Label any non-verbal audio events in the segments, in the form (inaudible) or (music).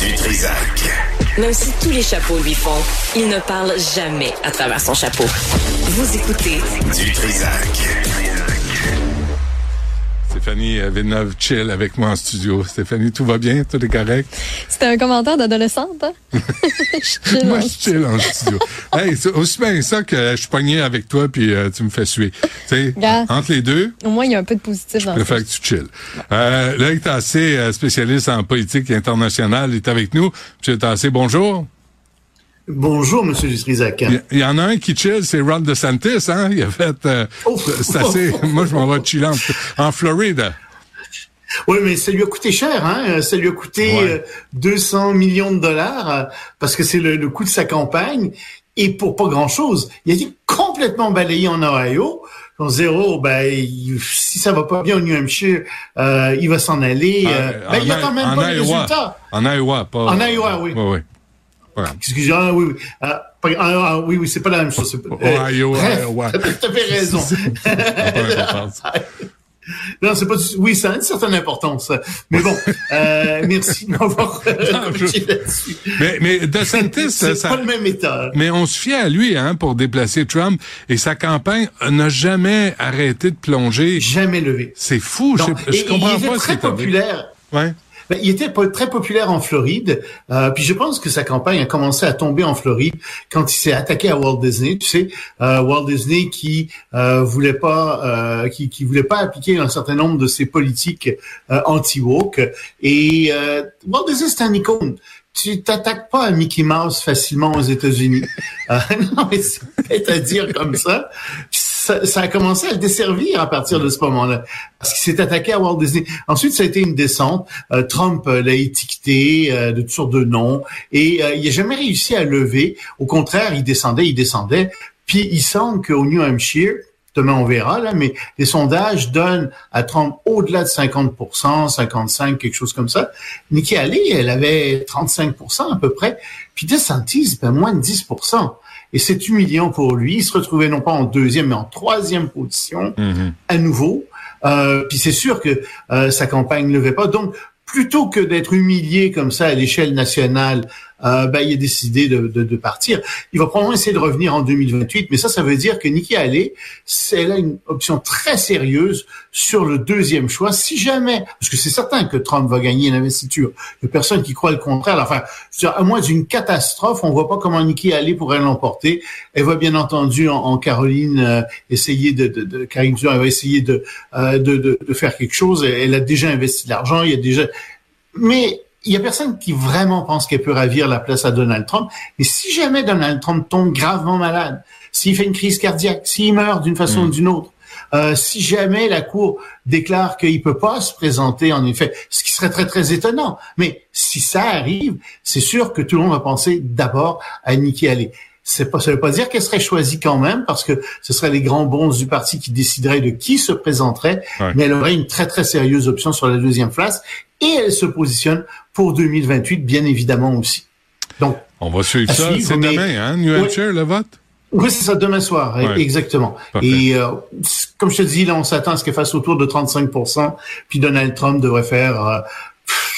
Du Trisac. Même si tous les chapeaux lui font, il ne parle jamais à travers son chapeau. Vous écoutez Du Trisac. Stéphanie Villeneuve chill avec moi en studio. Stéphanie, tout va bien? Tout est correct? C'était un commentaire d'adolescente, hein? (laughs) moi, je chill en studio. hey, c'est aussi bien ça que je suis pogné avec toi puis euh, tu me fais suer. Tu sais, entre les deux, Au moins, il y a un peu de positif dans le ça. fait que tu chill. Euh, là, Tassé, euh, spécialiste en politique internationale, est avec nous. Monsieur Tassé, bonjour. Bonjour, Monsieur Dutrisac. Il y- en a un qui chill, c'est Ron DeSantis, hein? Il a fait... euh, Ouf. c'est assez... (laughs) moi, je m'en vais chiller en, en Floride. Oui, mais ça lui a coûté cher, hein? Ça lui a coûté Ouais. euh, 200 millions de dollars euh, parce que c'est le, le coût de sa campagne et pour pas grand-chose. Il a été complètement balayé en Ohio. En zéro, ben, il- si ça va pas bien au New Hampshire, euh, il va s'en aller. euh, Euh, ben, il attend I- même pas Iowa. résultat. En Iowa, pas... En Iowa, oui. Oui, oui. Voilà. Excusez-moi, oui, oui. Ah, ah, ah, oui, oui, c'est pas la même chose. Ohio, Iowa. T'as fait raison. (laughs) (laughs) Non, c'est pas du... Oui, ça a une certaine importance. Mais bon, (laughs) euh, merci de m'avoir euh, corrigé là-dessus. Mais, mais DeSantis, C'est ça, pas le même état. mais on se fie à lui hein, pour déplacer Trump et sa campagne n'a jamais arrêté de plonger. Jamais levé. C'est fou, Non. je, je Et- comprends il pas très qui est arrivé. populaire. Ouais. Ben, il était très populaire en Floride, euh, puis je pense que sa campagne a commencé à tomber en Floride quand il s'est attaqué à Walt Disney. Tu sais, euh, Walt Disney qui euh, voulait pas, euh, qui, qui voulait pas appliquer un certain nombre de ses politiques euh, anti-woke. Et euh, Walt Disney c'est un icône. Tu t'attaques pas à Mickey Mouse facilement aux États-Unis. (laughs) Euh, non, mais c'est à dire comme ça. Ça. Ça a commencé à le desservir à partir de ce moment-là, parce qu'il s'est attaqué à Walt Disney. Ensuite, ça a été une descente. Euh, Trump euh, l'a étiqueté euh, de toutes sortes de noms, et euh, il n'a jamais réussi à lever. Au contraire, il descendait, il descendait. Puis il semble qu'au New Hampshire, demain on verra là, mais les sondages donnent à Trump au-delà de 50%, 55, quelque chose comme ça. Nikki Haley, elle avait 35% à peu près, puis DeSantis, ben moins de 10%. Et c'est humiliant pour lui. Il se retrouvait non pas en deuxième, mais en troisième position Mhm. à nouveau. Euh, puis c'est sûr que euh, sa campagne ne levait pas. Donc, plutôt que d'être humilié comme ça à l'échelle nationale, euh, ben, il a décidé de, de, de partir. Il va probablement essayer de revenir en 2028, mais ça, ça veut dire que Nikki Haley, elle a une option très sérieuse sur le deuxième choix. Si jamais, parce que c'est certain que Trump va gagner l'investiture, il y a personne qui croit le contraire. Enfin, je veux dire, à moins d'une catastrophe, on voit pas comment Nikki Haley pourrait l'emporter. Elle va bien entendu en, Caroline euh, essayer de, de, de Caroline elle va essayer de, euh, de, de, faire quelque chose. Elle a déjà investi de l'argent, il y a déjà, mais il y a personne qui vraiment pense qu'elle peut ravir la place à Donald Trump. Et si jamais Donald Trump tombe gravement malade, s'il fait une crise cardiaque, s'il meurt d'une façon ou d'une autre, euh, si jamais la Cour déclare qu'il peut pas se présenter, en effet, ce qui serait très très étonnant. Mais si ça arrive, c'est sûr que tout le monde va penser d'abord à Nikki Haley. C'est pas, ça veut pas dire qu'elle serait choisie quand même, parce que ce seraient les grands bons du parti qui décideraient de qui se présenterait, Ouais. mais elle aurait une très très sérieuse option sur la deuxième place, et elle se positionne pour 2028, bien évidemment aussi. Donc, On va suivre ça. C'est mais- demain, hein, New Oui. Hampshire, le vote? oui, c'est ça, demain soir, Ouais. exactement. Parfait. Et euh, comme je te dis, là, on s'attend à ce qu'elle fasse autour de 35 puis Donald Trump devrait faire euh,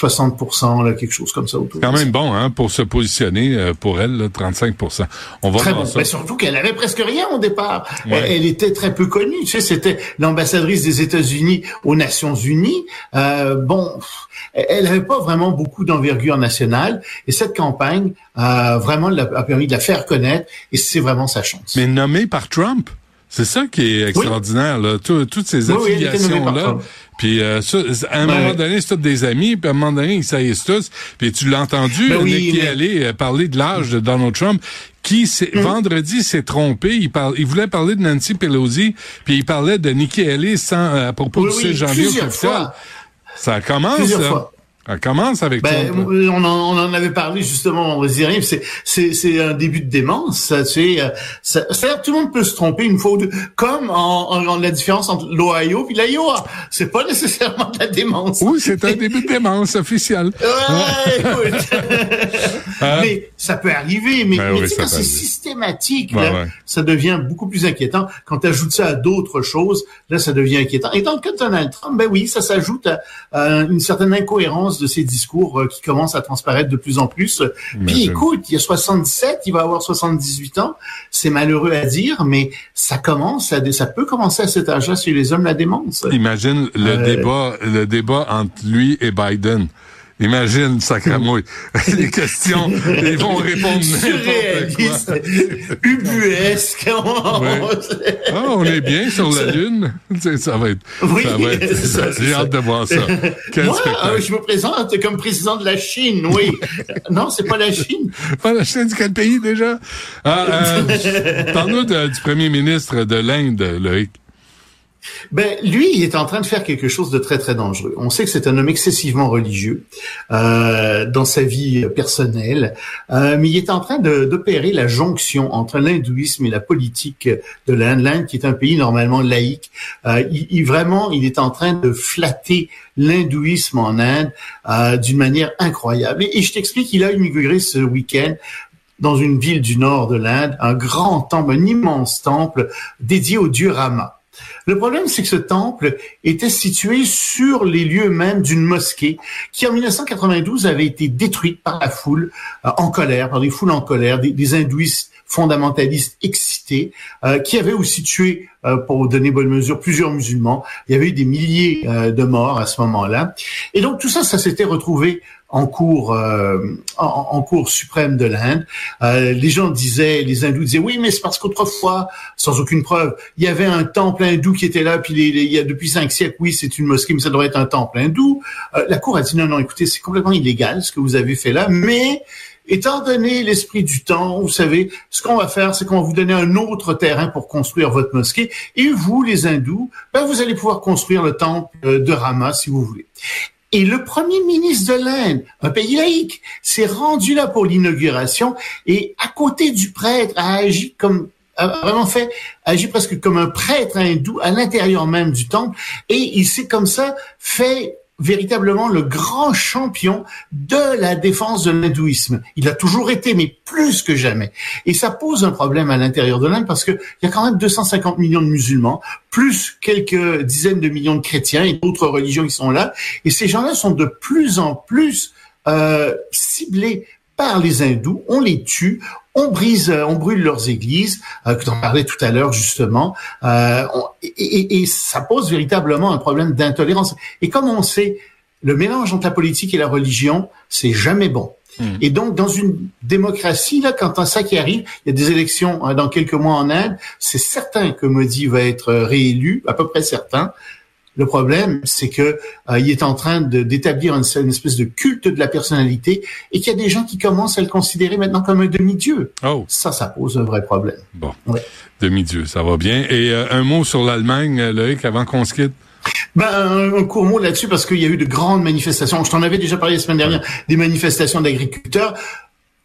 60% là, quelque chose comme ça autour. Quand même bon, hein, pour se positionner, euh, pour elle, là, 35% On va Très voir bon. surtout qu'elle avait presque rien au départ. Ouais. Elle, elle était très peu connue. Tu sais, c'était l'ambassadrice des États-Unis aux Nations Unies. Euh, bon, elle n'avait pas vraiment beaucoup d'envergure nationale. Et cette campagne euh, vraiment a permis de la faire connaître. Et c'est vraiment sa chance. Mais nommé par Trump. C'est ça qui est extraordinaire, là. Tout- toutes ces Oui, oui, par affiliations-là. Trump. Puis euh, ça, à un Ouais. moment donné, c'est tous des amis, puis à un moment donné, ils saillissent tous. Puis tu l'as entendu, Ben oui, Nikki mais- Haley euh, parler de l'âge de Donald Trump, qui Mm. vendredi s'est trompé. Il, parle, il voulait parler de Nancy Pelosi, puis il parlait de Nikki Haley sans, euh, à propos Oui, du oui, 6 janvier au. Ça commence, Plusieurs là. fois. Ça commence avec Ben, on, en, on en avait parlé justement vendredi dernier. C'est, c'est, c'est un début de démence. Ça, sais, euh, ça, c'est-à-dire tout le monde peut se tromper une fois ou deux. Comme en, en- en la différence entre l'Ohio et l'Iowa. C'est pas (laughs) nécessairement de la démence. Oui, c'est un début de démence officiel. Ouais, écoute. (laughs) Hein? Mais ça peut arriver, mais, Ben mais oui, tu sais, ça quand peut c'est systématique, là, ouais. ça devient beaucoup plus inquiétant. Quand tu ajoutes ça à d'autres choses, là, ça devient inquiétant. Et dans le cas de Donald Trump, ben oui, ça s'ajoute à, à une certaine incohérence de ses discours euh, qui commencent à transparaître de plus en plus. Puis écoute, il y a 77, il va avoir 78 ans. C'est malheureux à dire, mais ça commence à, ça peut commencer à cet âge-là chez les hommes la démence. Imagine le Euh, débat, le débat entre lui et Biden. Imagine, sacramouille. (laughs) (laughs) Les questions, ils vont répondre n'importe quoi. Surréaliste, ubuesque. Ouais. Ah, on est bien sur la Lune. Ça va être, Oui, ça va être, c'est j'ai hâte de voir ça. Quel Moi, euh, je me présente comme président de la Chine, oui. (laughs) non, c'est pas la Chine. Pas la Chine, quel pays déjà? Ah, euh, Parle-nous du premier ministre de l'Inde, Loïc. Ben, lui, il est en train de faire quelque chose de très, très dangereux. On sait que c'est un homme excessivement religieux euh, dans sa vie personnelle, euh, mais il est en train d'opérer la jonction entre l'hindouisme et la politique de l'Inde. L'Inde, qui est un pays normalement laïque, euh, il, il- vraiment, il est en train de flatter l'hindouisme en Inde euh, d'une manière incroyable. Et, et je t'explique, il a inauguré ce week-end dans une ville du nord de l'Inde, un grand temple, un immense temple dédié au dieu Rama. Le problème, c'est que ce temple était situé sur les lieux même d'une mosquée qui, en 1992, avait été détruite par la foule euh, en colère, par des foules en colère, des, des hindouistes fondamentalistes excités, euh, qui avaient aussi tué, euh, pour donner bonne mesure, plusieurs musulmans. Il y avait eu des milliers euh, de morts à ce moment-là. Et donc tout ça, ça s'était retrouvé en cours, euh, en, cours suprême de l'Inde. Euh, les gens disaient, les hindous disaient, oui, mais c'est parce qu'autrefois, sans aucune preuve, il y avait un temple hindou qui était là, puis il y a depuis cinq siècles, oui, c'est une mosquée, mais ça devrait être un temple hindou. Euh, la cour a dit, non, non, écoutez, c'est complètement illégal ce que vous avez fait là, mais étant donné l'esprit du temps, vous savez, ce qu'on va faire, c'est qu'on va vous donner un autre terrain pour construire votre mosquée, et vous, les hindous, ben, vous allez pouvoir construire le temple euh, de Rama si vous voulez. Et le premier ministre de l'Inde, un pays laïque, s'est rendu là pour l'inauguration et à côté du prêtre a agi comme a vraiment fait a agi presque comme un prêtre hindou à l'intérieur même du temple. Et il s'est comme ça fait véritablement le grand champion de la défense de l'hindouisme. Il a toujours été, mais plus que jamais. Et ça pose un problème à l'intérieur de l'Inde parce que il y a quand même 250 millions de musulmans, plus quelques dizaines de millions de chrétiens et d'autres religions qui sont là. Et ces gens-là sont de plus en plus euh, ciblés par les hindous, on les tue, on brise, euh, on brûle leurs églises, euh, que tu en parlais tout à l'heure justement, euh, on- et, et- et ça pose véritablement un problème d'intolérance. Et comme on sait, le mélange entre la politique et la religion, c'est jamais bon. Et donc, dans une démocratie, là, quand ça qui arrive, il y a des élections hein, dans quelques mois en Inde, c'est certain que Modi va être euh, réélu, à peu près certain. Le problème, c'est que euh, il est en train d'établir une, une espèce de culte de la personnalité et qu'il y a des gens qui commencent à le considérer maintenant comme un demi-dieu. Oh, Ça, ça pose un vrai problème. bon. Ouais. Demi-dieu, ça va bien. Et euh, un mot sur l'Allemagne, euh, Loïc, avant qu'on se quitte? Ben, un, un court mot là-dessus parce qu'il y a eu de grandes manifestations. Je t'en avais déjà parlé la semaine dernière, des manifestations d'agriculteurs.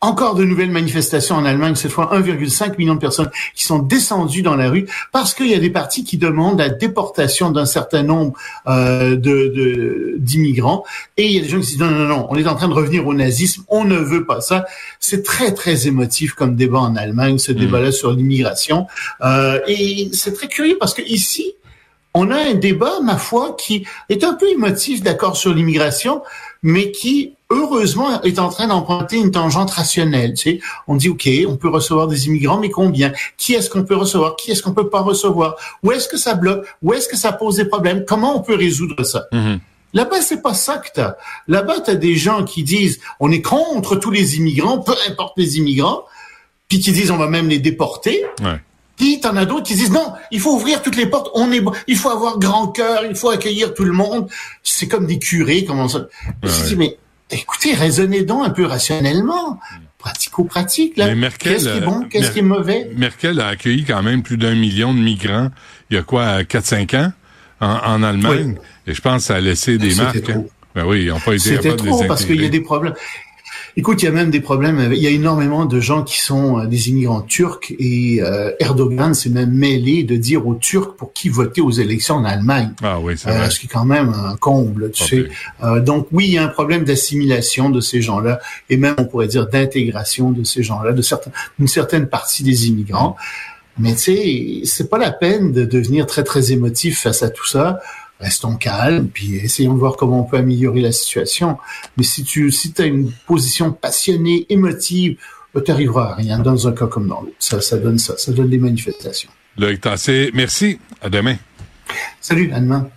Encore de nouvelles manifestations en Allemagne, cette fois 1,5 million de personnes qui sont descendues dans la rue parce qu'il y a des partis qui demandent la déportation d'un certain nombre euh, de de- d'immigrants. Et il y a des gens qui disent non non non, on est en train de revenir au nazisme, on ne veut pas ça. C'est très très émotif comme débat en Allemagne, ce débat-là sur l'immigration. Euh, et c'est très curieux parce que ici on a un débat, ma foi, qui est un peu émotif, d'accord, sur l'immigration, mais qui, heureusement, est en train d'emprunter une tangente rationnelle. Tu sais, on dit, OK, on peut recevoir des immigrants, mais combien? Qui est-ce qu'on peut recevoir? Qui est-ce qu'on peut pas recevoir? Où est-ce que ça bloque? Où est-ce que ça pose des problèmes? Comment on peut résoudre ça? Mhm. Là-bas, c'est pas ça que t'as. Là-bas, t'as des gens qui disent, on est contre tous les immigrants, peu importe les immigrants, puis qui disent, on va même les déporter. Ouais. Puis t'en as d'autres qui disent non, il faut ouvrir toutes les portes, on est, bon, il faut avoir grand cœur, il faut accueillir tout le monde. C'est comme des curés, comment ça? Je me Ouais, dis, mais écoutez, raisonnez donc un peu rationnellement, pratico-pratique là. Mais Merkel, Qu'est-ce qui est bon, euh, qu'est-ce Mer- qui est mauvais? Merkel a accueilli quand même plus d'un million de migrants il y a quoi, 4-5 ans en, en Allemagne. Et je pense que ça a laissé des C'était marques. trop. hein. Ben oui, ils n'ont pas été C'était capables de les trop parce qu'il y a des problèmes. Écoute, il y a même des problèmes. Avec, il y a énormément de gens qui sont euh, des immigrants turcs et euh, Erdogan s'est même mêlé de dire aux Turcs pour qui voter aux élections en Allemagne. Ah oui, c'est vrai. ce qui est quand même un comble, tu sais. donc oui, il y a un problème d'assimilation de ces gens-là et même on pourrait dire d'intégration de ces gens-là, de certains, d'une certaine partie des immigrants. Mais tu sais, c'est pas la peine de devenir très très émotif face à tout ça restons calmes, puis essayons de voir comment on peut améliorer la situation. Mais si tu si as une position passionnée, émotive, ben, tu n'arriveras à rien dans un cas comme dans l'autre. Ça, ça donne ça, ça donne des manifestations. Loïc Tassé, merci. À demain. Salut, à demain.